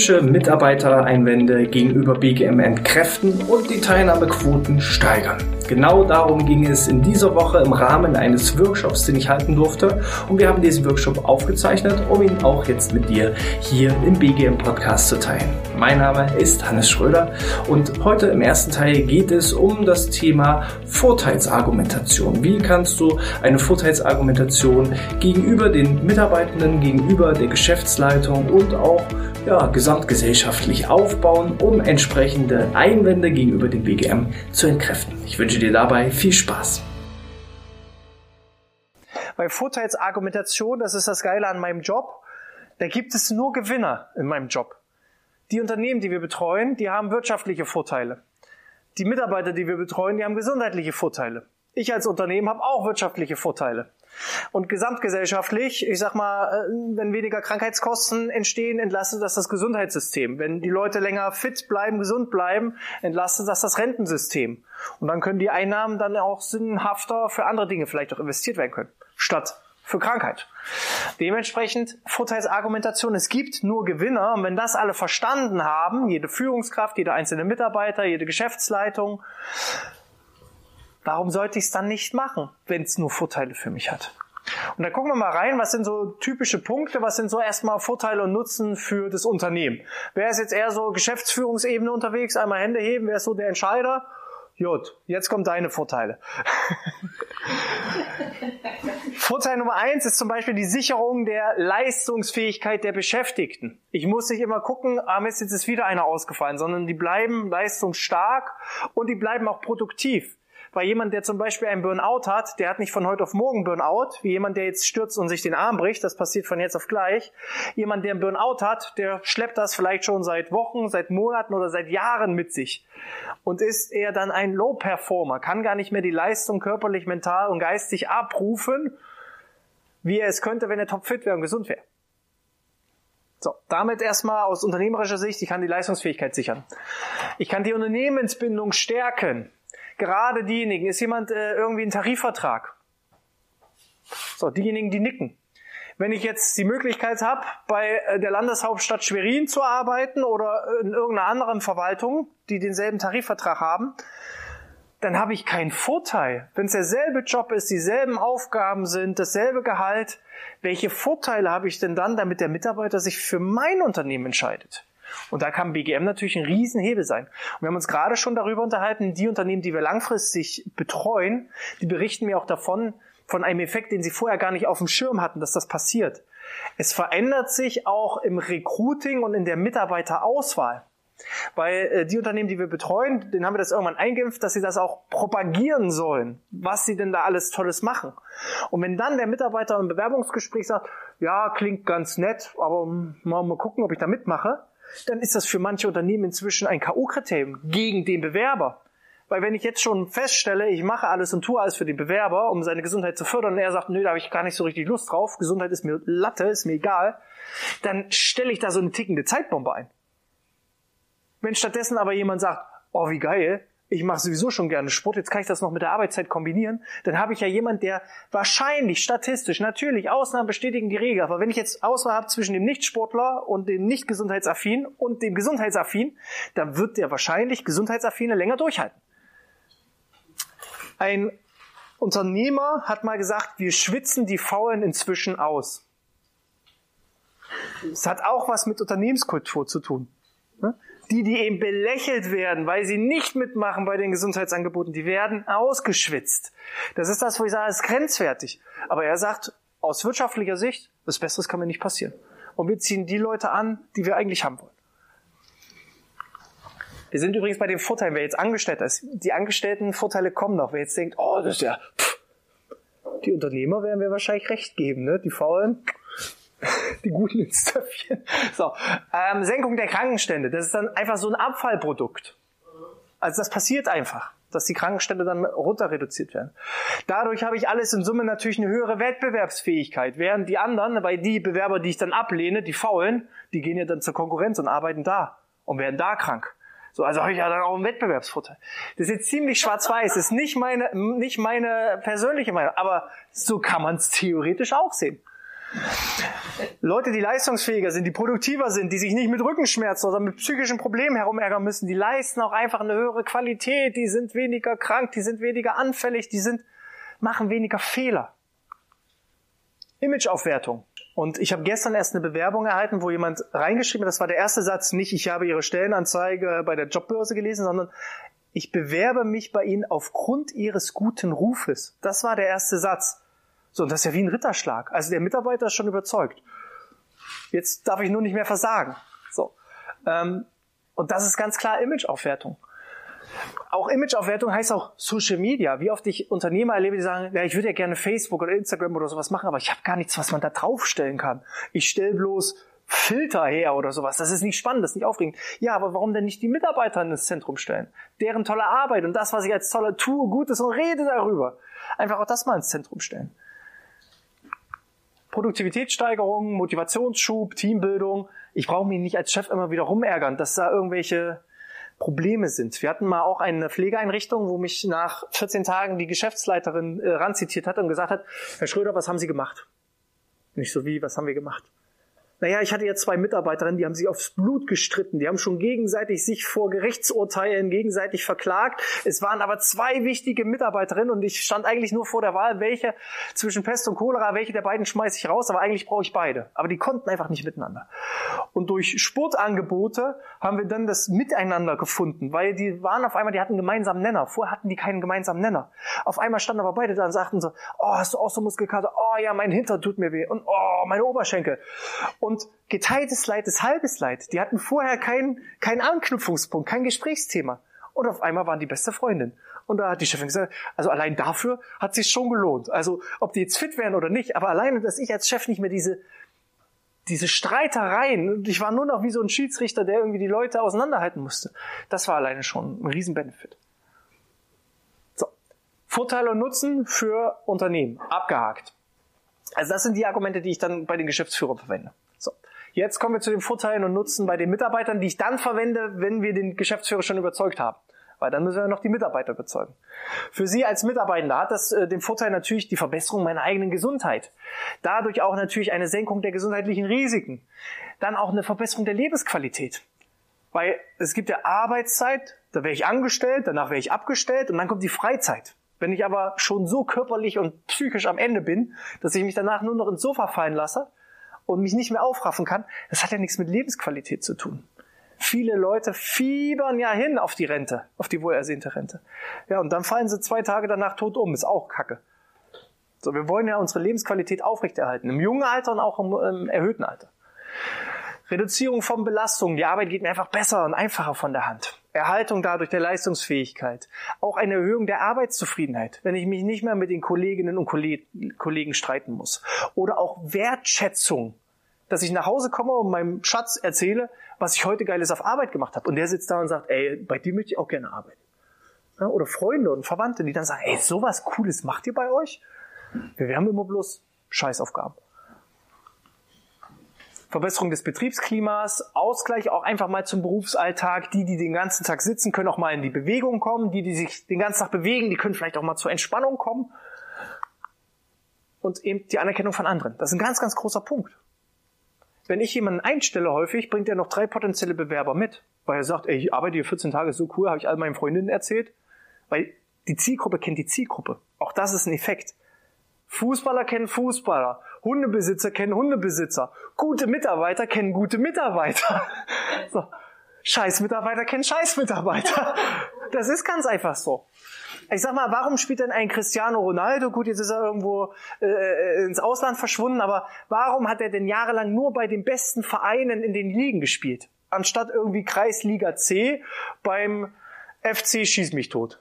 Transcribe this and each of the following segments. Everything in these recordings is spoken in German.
typische Mitarbeitereinwände gegenüber BGM entkräften und die Teilnahmequoten steigern. Genau darum ging es in dieser Woche im Rahmen eines Workshops, den ich halten durfte. Und wir haben diesen Workshop aufgezeichnet, um ihn auch jetzt mit dir hier im BGM Podcast zu teilen. Mein Name ist Hannes Schröder und heute im ersten Teil geht es um das Thema Vorteilsargumentation. Wie kannst du eine Vorteilsargumentation gegenüber den Mitarbeitenden, gegenüber der Geschäftsleitung und auch ja, gesamtgesellschaftlich aufbauen, um entsprechende Einwände gegenüber dem BGM zu entkräften. Ich wünsche dir dabei viel Spaß. Bei Vorteilsargumentation, das ist das Geile an meinem Job, da gibt es nur Gewinner in meinem Job. Die Unternehmen, die wir betreuen, die haben wirtschaftliche Vorteile. Die Mitarbeiter, die wir betreuen, die haben gesundheitliche Vorteile. Ich als Unternehmen habe auch wirtschaftliche Vorteile. Und gesamtgesellschaftlich, ich sag mal, äh, wenn weniger Krankheitskosten entstehen, entlastet das das Gesundheitssystem. Wenn die Leute länger fit bleiben, gesund bleiben, entlastet das das Rentensystem. Und dann können die Einnahmen dann auch sinnhafter für andere Dinge vielleicht auch investiert werden können, statt für Krankheit. Dementsprechend Vorteilsargumentation, es gibt nur Gewinner und wenn das alle verstanden haben, jede Führungskraft, jeder einzelne Mitarbeiter, jede Geschäftsleitung, Warum sollte ich es dann nicht machen, wenn es nur Vorteile für mich hat? Und da gucken wir mal rein, was sind so typische Punkte, was sind so erstmal Vorteile und Nutzen für das Unternehmen. Wer ist jetzt eher so Geschäftsführungsebene unterwegs, einmal Hände heben, wer ist so der Entscheider? Jut, jetzt kommen deine Vorteile. Vorteil Nummer eins ist zum Beispiel die Sicherung der Leistungsfähigkeit der Beschäftigten. Ich muss nicht immer gucken, ah Mist, jetzt ist wieder einer ausgefallen, sondern die bleiben leistungsstark und die bleiben auch produktiv. Weil jemand, der zum Beispiel einen Burnout hat, der hat nicht von heute auf morgen Burnout, wie jemand, der jetzt stürzt und sich den Arm bricht, das passiert von jetzt auf gleich. Jemand, der einen Burnout hat, der schleppt das vielleicht schon seit Wochen, seit Monaten oder seit Jahren mit sich und ist eher dann ein Low-Performer, kann gar nicht mehr die Leistung körperlich, mental und geistig abrufen, wie er es könnte, wenn er topfit wäre und gesund wäre. So, damit erstmal aus unternehmerischer Sicht, ich kann die Leistungsfähigkeit sichern. Ich kann die Unternehmensbindung stärken gerade diejenigen, ist jemand äh, irgendwie ein Tarifvertrag? So, diejenigen, die nicken. Wenn ich jetzt die Möglichkeit habe, bei äh, der Landeshauptstadt Schwerin zu arbeiten oder in irgendeiner anderen Verwaltung, die denselben Tarifvertrag haben, dann habe ich keinen Vorteil. Wenn es derselbe Job ist, dieselben Aufgaben sind, dasselbe Gehalt, welche Vorteile habe ich denn dann, damit der Mitarbeiter sich für mein Unternehmen entscheidet? Und da kann BGM natürlich ein Riesenhebel sein. Und wir haben uns gerade schon darüber unterhalten, die Unternehmen, die wir langfristig betreuen, die berichten mir auch davon, von einem Effekt, den sie vorher gar nicht auf dem Schirm hatten, dass das passiert. Es verändert sich auch im Recruiting und in der Mitarbeiterauswahl. Weil äh, die Unternehmen, die wir betreuen, denen haben wir das irgendwann eingeimpft, dass sie das auch propagieren sollen, was sie denn da alles Tolles machen. Und wenn dann der Mitarbeiter im Bewerbungsgespräch sagt, ja, klingt ganz nett, aber mal, mal gucken, ob ich da mitmache, dann ist das für manche Unternehmen inzwischen ein K.O.-Kriterium gegen den Bewerber. Weil wenn ich jetzt schon feststelle, ich mache alles und tue alles für den Bewerber, um seine Gesundheit zu fördern, und er sagt, nö, da habe ich gar nicht so richtig Lust drauf, Gesundheit ist mir Latte, ist mir egal, dann stelle ich da so eine tickende Zeitbombe ein. Wenn stattdessen aber jemand sagt, oh, wie geil, ich mache sowieso schon gerne Sport, jetzt kann ich das noch mit der Arbeitszeit kombinieren, dann habe ich ja jemand, der wahrscheinlich statistisch, natürlich, Ausnahmen bestätigen die Regel, aber wenn ich jetzt Auswahl habe zwischen dem Nichtsportler und dem nicht gesundheitsaffin und dem gesundheitsaffin, dann wird der wahrscheinlich gesundheitsaffine länger durchhalten. Ein Unternehmer hat mal gesagt, wir schwitzen die Faulen inzwischen aus. Das hat auch was mit Unternehmenskultur zu tun. Die, die eben belächelt werden, weil sie nicht mitmachen bei den Gesundheitsangeboten, die werden ausgeschwitzt. Das ist das, wo ich sage, ist grenzwertig. Aber er sagt, aus wirtschaftlicher Sicht, was Besseres kann mir nicht passieren. Und wir ziehen die Leute an, die wir eigentlich haben wollen. Wir sind übrigens bei den Vorteilen, wer jetzt Angestellter ist. Die angestellten Vorteile kommen noch. Wer jetzt denkt, oh, das ist ja, pff, die Unternehmer werden wir wahrscheinlich recht geben, ne? Die Faulen, die guten ins Töpfchen. So, ähm, Senkung der Krankenstände, das ist dann einfach so ein Abfallprodukt. Also das passiert einfach, dass die Krankenstände dann runter reduziert werden. Dadurch habe ich alles in Summe natürlich eine höhere Wettbewerbsfähigkeit, während die anderen, weil die Bewerber, die ich dann ablehne, die faulen, die gehen ja dann zur Konkurrenz und arbeiten da und werden da krank. So, also habe ich ja dann auch einen Wettbewerbsvorteil. Das ist jetzt ziemlich schwarz-weiß, das ist nicht meine, nicht meine persönliche Meinung, aber so kann man es theoretisch auch sehen. Leute, die leistungsfähiger sind, die produktiver sind, die sich nicht mit Rückenschmerzen oder mit psychischen Problemen herumärgern müssen, die leisten auch einfach eine höhere Qualität, die sind weniger krank, die sind weniger anfällig, die sind, machen weniger Fehler. Imageaufwertung. Und ich habe gestern erst eine Bewerbung erhalten, wo jemand reingeschrieben hat, das war der erste Satz, nicht ich habe Ihre Stellenanzeige bei der Jobbörse gelesen, sondern ich bewerbe mich bei Ihnen aufgrund Ihres guten Rufes. Das war der erste Satz. So, und das ist ja wie ein Ritterschlag. Also der Mitarbeiter ist schon überzeugt. Jetzt darf ich nur nicht mehr versagen. So. Ähm, und das ist ganz klar Imageaufwertung. Auch Imageaufwertung heißt auch Social Media. Wie oft ich Unternehmer erlebe, die sagen, ja, ich würde ja gerne Facebook oder Instagram oder sowas machen, aber ich habe gar nichts, was man da draufstellen kann. Ich stelle bloß Filter her oder sowas. Das ist nicht spannend, das ist nicht aufregend. Ja, aber warum denn nicht die Mitarbeiter ins Zentrum stellen? Deren tolle Arbeit und das, was ich als tolle tue, Gutes und rede darüber. Einfach auch das mal ins Zentrum stellen. Produktivitätssteigerung, Motivationsschub, Teambildung. Ich brauche mich nicht als Chef immer wieder rumärgern, dass da irgendwelche Probleme sind. Wir hatten mal auch eine Pflegeeinrichtung, wo mich nach 14 Tagen die Geschäftsleiterin äh, ranzitiert hat und gesagt hat, Herr Schröder, was haben Sie gemacht? Nicht so wie, was haben wir gemacht? Naja, ich hatte ja zwei Mitarbeiterinnen, die haben sich aufs Blut gestritten. Die haben schon gegenseitig sich vor Gerichtsurteilen gegenseitig verklagt. Es waren aber zwei wichtige Mitarbeiterinnen und ich stand eigentlich nur vor der Wahl, welche zwischen Pest und Cholera, welche der beiden schmeiße ich raus, aber eigentlich brauche ich beide. Aber die konnten einfach nicht miteinander. Und durch Sportangebote haben wir dann das Miteinander gefunden, weil die waren auf einmal, die hatten einen gemeinsamen Nenner. Vorher hatten die keinen gemeinsamen Nenner. Auf einmal standen aber beide da und sagten so, oh, hast du auch so Muskelkater? Oh ja, mein Hinter tut mir weh und oh, meine Oberschenkel. Und und geteiltes Leid ist halbes Leid. Die hatten vorher keinen keinen Anknüpfungspunkt, kein Gesprächsthema. Und auf einmal waren die beste Freundin. Und da hat die Chefin gesagt, also allein dafür hat sich schon gelohnt. Also ob die jetzt fit wären oder nicht, aber alleine, dass ich als Chef nicht mehr diese diese Streitereien, und ich war nur noch wie so ein Schiedsrichter, der irgendwie die Leute auseinanderhalten musste. Das war alleine schon ein Riesenbenefit. So. Vorteile und Nutzen für Unternehmen. Abgehakt. Also das sind die Argumente, die ich dann bei den Geschäftsführern verwende. So. Jetzt kommen wir zu den Vorteilen und Nutzen bei den Mitarbeitern, die ich dann verwende, wenn wir den Geschäftsführer schon überzeugt haben. Weil dann müssen wir noch die Mitarbeiter überzeugen. Für Sie als Mitarbeiter hat das äh, den Vorteil natürlich die Verbesserung meiner eigenen Gesundheit. Dadurch auch natürlich eine Senkung der gesundheitlichen Risiken. Dann auch eine Verbesserung der Lebensqualität. Weil es gibt ja Arbeitszeit, da wäre ich angestellt, danach wäre ich abgestellt und dann kommt die Freizeit. Wenn ich aber schon so körperlich und psychisch am Ende bin, dass ich mich danach nur noch ins Sofa fallen lasse, und mich nicht mehr aufraffen kann, das hat ja nichts mit Lebensqualität zu tun. Viele Leute fiebern ja hin auf die Rente, auf die wohlersehnte Rente. Ja, und dann fallen sie zwei Tage danach tot um, ist auch Kacke. So, wir wollen ja unsere Lebensqualität aufrechterhalten, im jungen Alter und auch im, im erhöhten Alter. Reduzierung von Belastungen. Die Arbeit geht mir einfach besser und einfacher von der Hand. Erhaltung dadurch der Leistungsfähigkeit. Auch eine Erhöhung der Arbeitszufriedenheit, wenn ich mich nicht mehr mit den Kolleginnen und Kollegen streiten muss. Oder auch Wertschätzung, dass ich nach Hause komme und meinem Schatz erzähle, was ich heute Geiles auf Arbeit gemacht habe. Und der sitzt da und sagt, ey, bei dir möchte ich auch gerne arbeiten. Ja, oder Freunde und Verwandte, die dann sagen, ey, sowas Cooles macht ihr bei euch? Wir haben immer bloß Scheißaufgaben. Verbesserung des Betriebsklimas, Ausgleich auch einfach mal zum Berufsalltag. Die, die den ganzen Tag sitzen, können auch mal in die Bewegung kommen. Die, die sich den ganzen Tag bewegen, die können vielleicht auch mal zur Entspannung kommen. Und eben die Anerkennung von anderen. Das ist ein ganz, ganz großer Punkt. Wenn ich jemanden einstelle häufig, bringt er noch drei potenzielle Bewerber mit. Weil er sagt, ey, ich arbeite hier 14 Tage, so cool, habe ich all meinen Freundinnen erzählt. Weil die Zielgruppe kennt die Zielgruppe. Auch das ist ein Effekt. Fußballer kennen Fußballer, Hundebesitzer kennen Hundebesitzer, gute Mitarbeiter kennen gute Mitarbeiter. So. Scheiß Mitarbeiter kennen Scheiß Mitarbeiter. Das ist ganz einfach so. Ich sag mal, warum spielt denn ein Cristiano Ronaldo? Gut, jetzt ist er irgendwo äh, ins Ausland verschwunden, aber warum hat er denn jahrelang nur bei den besten Vereinen in den Ligen gespielt? Anstatt irgendwie Kreisliga C beim FC Schieß mich tot.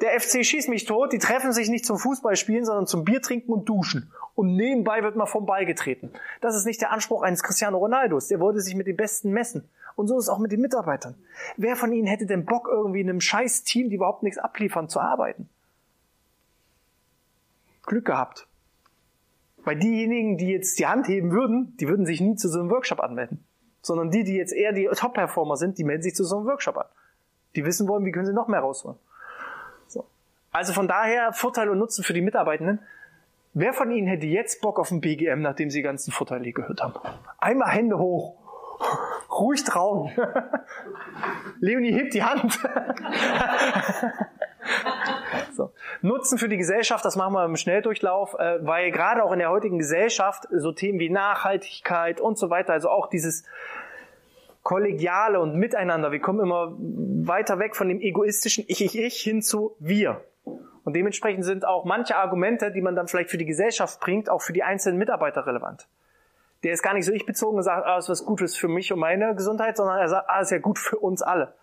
Der FC schießt mich tot, die treffen sich nicht zum Fußballspielen, sondern zum Bier trinken und duschen. Und nebenbei wird mal vom Ball getreten. Das ist nicht der Anspruch eines Cristiano Ronaldos. Der wollte sich mit den Besten messen. Und so ist es auch mit den Mitarbeitern. Wer von ihnen hätte denn Bock, irgendwie in einem scheiß Team, die überhaupt nichts abliefern, zu arbeiten? Glück gehabt. Weil diejenigen, die jetzt die Hand heben würden, die würden sich nie zu so einem Workshop anmelden. Sondern die, die jetzt eher die Top-Performer sind, die melden sich zu so einem Workshop an. Die wissen wollen, wie können sie noch mehr rausholen. Also von daher Vorteil und Nutzen für die Mitarbeitenden. Wer von Ihnen hätte jetzt Bock auf ein BGM, nachdem Sie die ganzen Vorteile gehört haben? Einmal Hände hoch. Ruhig trauen. Leonie hebt die Hand. so. Nutzen für die Gesellschaft, das machen wir im Schnelldurchlauf, äh, weil gerade auch in der heutigen Gesellschaft so Themen wie Nachhaltigkeit und so weiter, also auch dieses Kollegiale und Miteinander, wir kommen immer weiter weg von dem egoistischen Ich, Ich, Ich hin zu Wir. Und dementsprechend sind auch manche Argumente, die man dann vielleicht für die Gesellschaft bringt, auch für die einzelnen Mitarbeiter relevant. Der ist gar nicht so ich bezogen und sagt, ah, ist was Gutes für mich und meine Gesundheit, sondern er sagt, ah, ist ja gut für uns alle.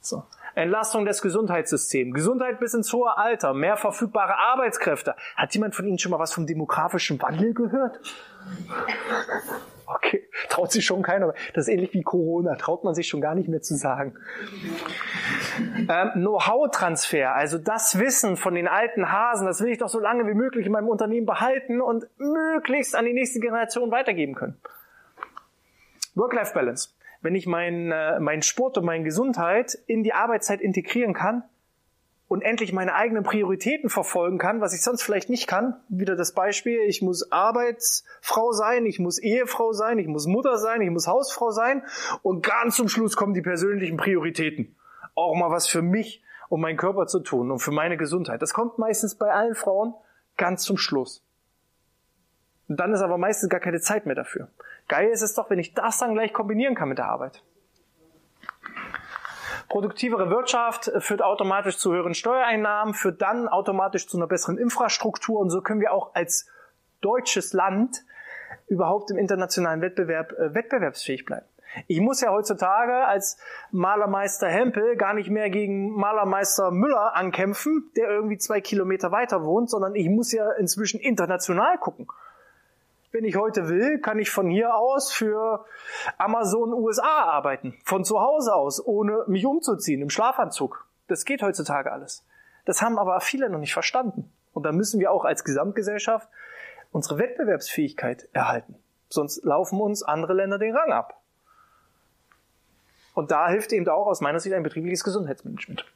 So. Entlastung des Gesundheitssystems. Gesundheit bis ins hohe Alter, mehr verfügbare Arbeitskräfte. Hat jemand von Ihnen schon mal was vom demografischen Wandel gehört? Okay, traut sich schon keiner. Das ist ähnlich wie Corona, traut man sich schon gar nicht mehr zu sagen. Ähm, Know-how-Transfer, also das Wissen von den alten Hasen, das will ich doch so lange wie möglich in meinem Unternehmen behalten und möglichst an die nächste Generation weitergeben können. Work-Life-Balance. Wenn ich meinen äh, mein Sport und meine Gesundheit in die Arbeitszeit integrieren kann, und endlich meine eigenen Prioritäten verfolgen kann, was ich sonst vielleicht nicht kann. Wieder das Beispiel, ich muss Arbeitsfrau sein, ich muss Ehefrau sein, ich muss Mutter sein, ich muss Hausfrau sein und ganz zum Schluss kommen die persönlichen Prioritäten. Auch mal was für mich, um meinen Körper zu tun und für meine Gesundheit. Das kommt meistens bei allen Frauen ganz zum Schluss. Und dann ist aber meistens gar keine Zeit mehr dafür. Geil ist es doch, wenn ich das dann gleich kombinieren kann mit der Arbeit. Produktivere Wirtschaft führt automatisch zu höheren Steuereinnahmen, führt dann automatisch zu einer besseren Infrastruktur und so können wir auch als deutsches Land überhaupt im internationalen Wettbewerb äh, wettbewerbsfähig bleiben. Ich muss ja heutzutage als Malermeister Hempel gar nicht mehr gegen Malermeister Müller ankämpfen, der irgendwie zwei Kilometer weiter wohnt, sondern ich muss ja inzwischen international gucken. Wenn ich heute will, kann ich von hier aus für Amazon USA arbeiten. Von zu Hause aus, ohne mich umzuziehen, im Schlafanzug. Das geht heutzutage alles. Das haben aber viele noch nicht verstanden. Und da müssen wir auch als Gesamtgesellschaft unsere Wettbewerbsfähigkeit erhalten. Sonst laufen uns andere Länder den Rang ab. Und da hilft eben auch aus meiner Sicht ein betriebliches Gesundheitsmanagement.